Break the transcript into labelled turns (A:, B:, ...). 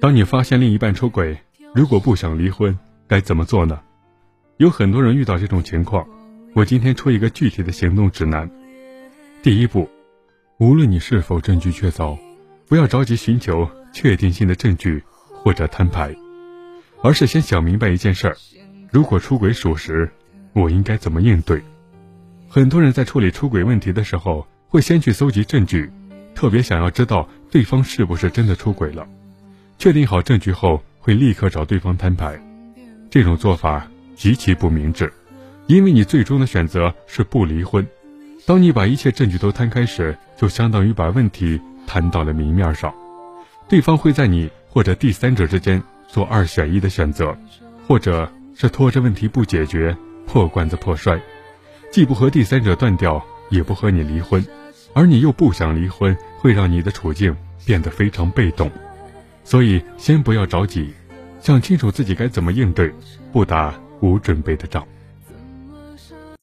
A: 当你发现另一半出轨，如果不想离婚，该怎么做呢？有很多人遇到这种情况，我今天出一个具体的行动指南。第一步，无论你是否证据确凿，不要着急寻求确定性的证据或者摊牌，而是先想明白一件事儿：如果出轨属实，我应该怎么应对？很多人在处理出轨问题的时候，会先去搜集证据，特别想要知道对方是不是真的出轨了。确定好证据后，会立刻找对方摊牌。这种做法极其不明智，因为你最终的选择是不离婚。当你把一切证据都摊开时，就相当于把问题摊到了明面上。对方会在你或者第三者之间做二选一的选择，或者是拖着问题不解决，破罐子破摔。既不和第三者断掉，也不和你离婚，而你又不想离婚，会让你的处境变得非常被动。所以，先不要着急，想清楚自己该怎么应对，不打无准备的仗。